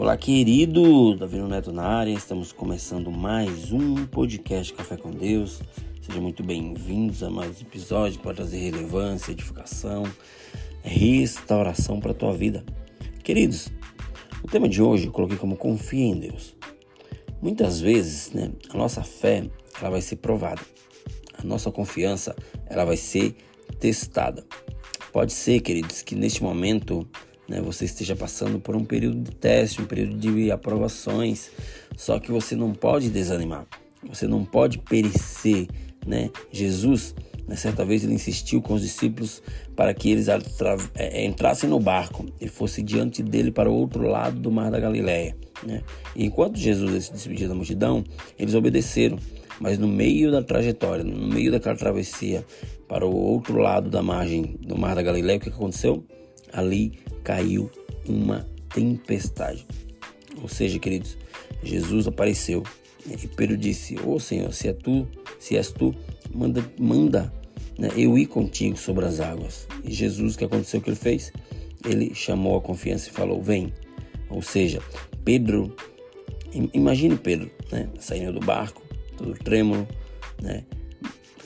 Olá, querido Davi Neto na área. Estamos começando mais um podcast Café com Deus. Sejam muito bem-vindos a mais um episódio vai trazer relevância, edificação, restauração para a tua vida. Queridos, o tema de hoje eu coloquei como confia em Deus. Muitas vezes, né, a nossa fé ela vai ser provada. A nossa confiança ela vai ser testada. Pode ser, queridos, que neste momento né, você esteja passando por um período de teste, um período de aprovações, só que você não pode desanimar, você não pode perecer, né? Jesus, né, certa vez ele insistiu com os discípulos para que eles é, entrassem no barco e fosse diante dele para o outro lado do mar da Galileia, né? E enquanto Jesus se despedia da multidão, eles obedeceram, mas no meio da trajetória, no meio daquela travessia para o outro lado da margem do mar da Galileia, o que aconteceu? Ali caiu uma tempestade. Ou seja, queridos, Jesus apareceu e Pedro disse: Ô oh, Senhor, se é tu, se és tu, manda, manda né, eu ir contigo sobre as águas. E Jesus, o que aconteceu que ele fez? Ele chamou a confiança e falou: Vem. Ou seja, Pedro, imagine Pedro, né, saindo do barco, todo trêmulo, né,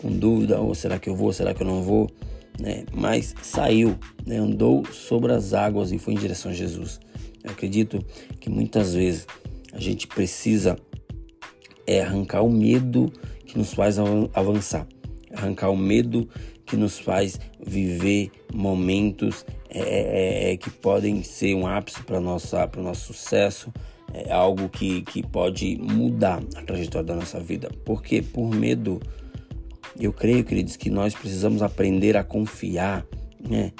com dúvida: oh, será que eu vou, será que eu não vou? Né? mas saiu, né? andou sobre as águas e foi em direção a Jesus. Eu acredito que muitas vezes a gente precisa é arrancar o medo que nos faz avançar, arrancar o medo que nos faz viver momentos é, é, é que podem ser um ápice para o nosso sucesso, é algo que, que pode mudar a trajetória da nossa vida. Porque por medo eu creio, queridos, que nós precisamos aprender a confiar, né?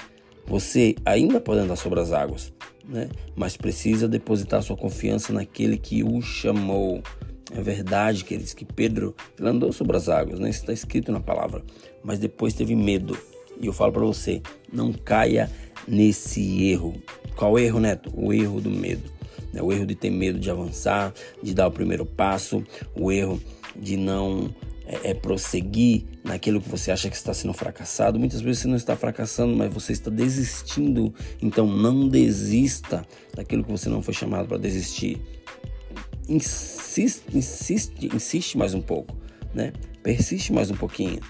Você ainda pode andar sobre as águas, né? Mas precisa depositar sua confiança naquele que o chamou. É verdade, queridos, que Pedro andou sobre as águas, né? Isso está escrito na palavra. Mas depois teve medo. E eu falo para você, não caia nesse erro. Qual erro, Neto? O erro do medo. Né? O erro de ter medo de avançar, de dar o primeiro passo, o erro de não é, é, prosseguir naquilo que você acha que está sendo fracassado. Muitas vezes você não está fracassando, mas você está desistindo. Então não desista daquilo que você não foi chamado para desistir. Insiste, insiste, insiste mais um pouco, né? Persiste mais um pouquinho.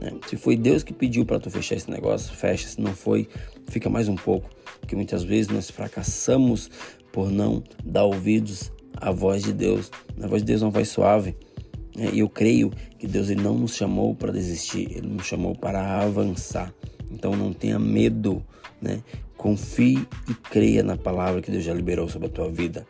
Né? Se foi Deus que pediu para tu fechar esse negócio, fecha. Se não foi, fica mais um pouco, porque muitas vezes nós fracassamos por não dar ouvidos à voz de Deus. A voz de Deus é uma voz suave eu creio que Deus ele não nos chamou para desistir, Ele nos chamou para avançar. Então não tenha medo, né? Confie e creia na palavra que Deus já liberou sobre a tua vida.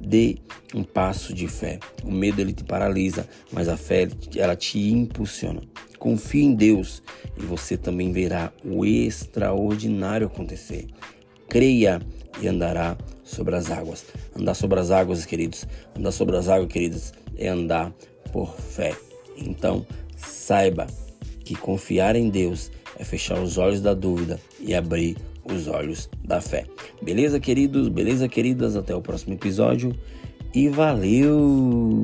Dê um passo de fé. O medo ele te paralisa, mas a fé ela te impulsiona. Confie em Deus e você também verá o extraordinário acontecer. Creia e andará sobre as águas. Andar sobre as águas, queridos. Andar sobre as águas, queridas, é andar por fé. Então, saiba que confiar em Deus é fechar os olhos da dúvida e abrir os olhos da fé. Beleza, queridos? Beleza, queridas? Até o próximo episódio e valeu!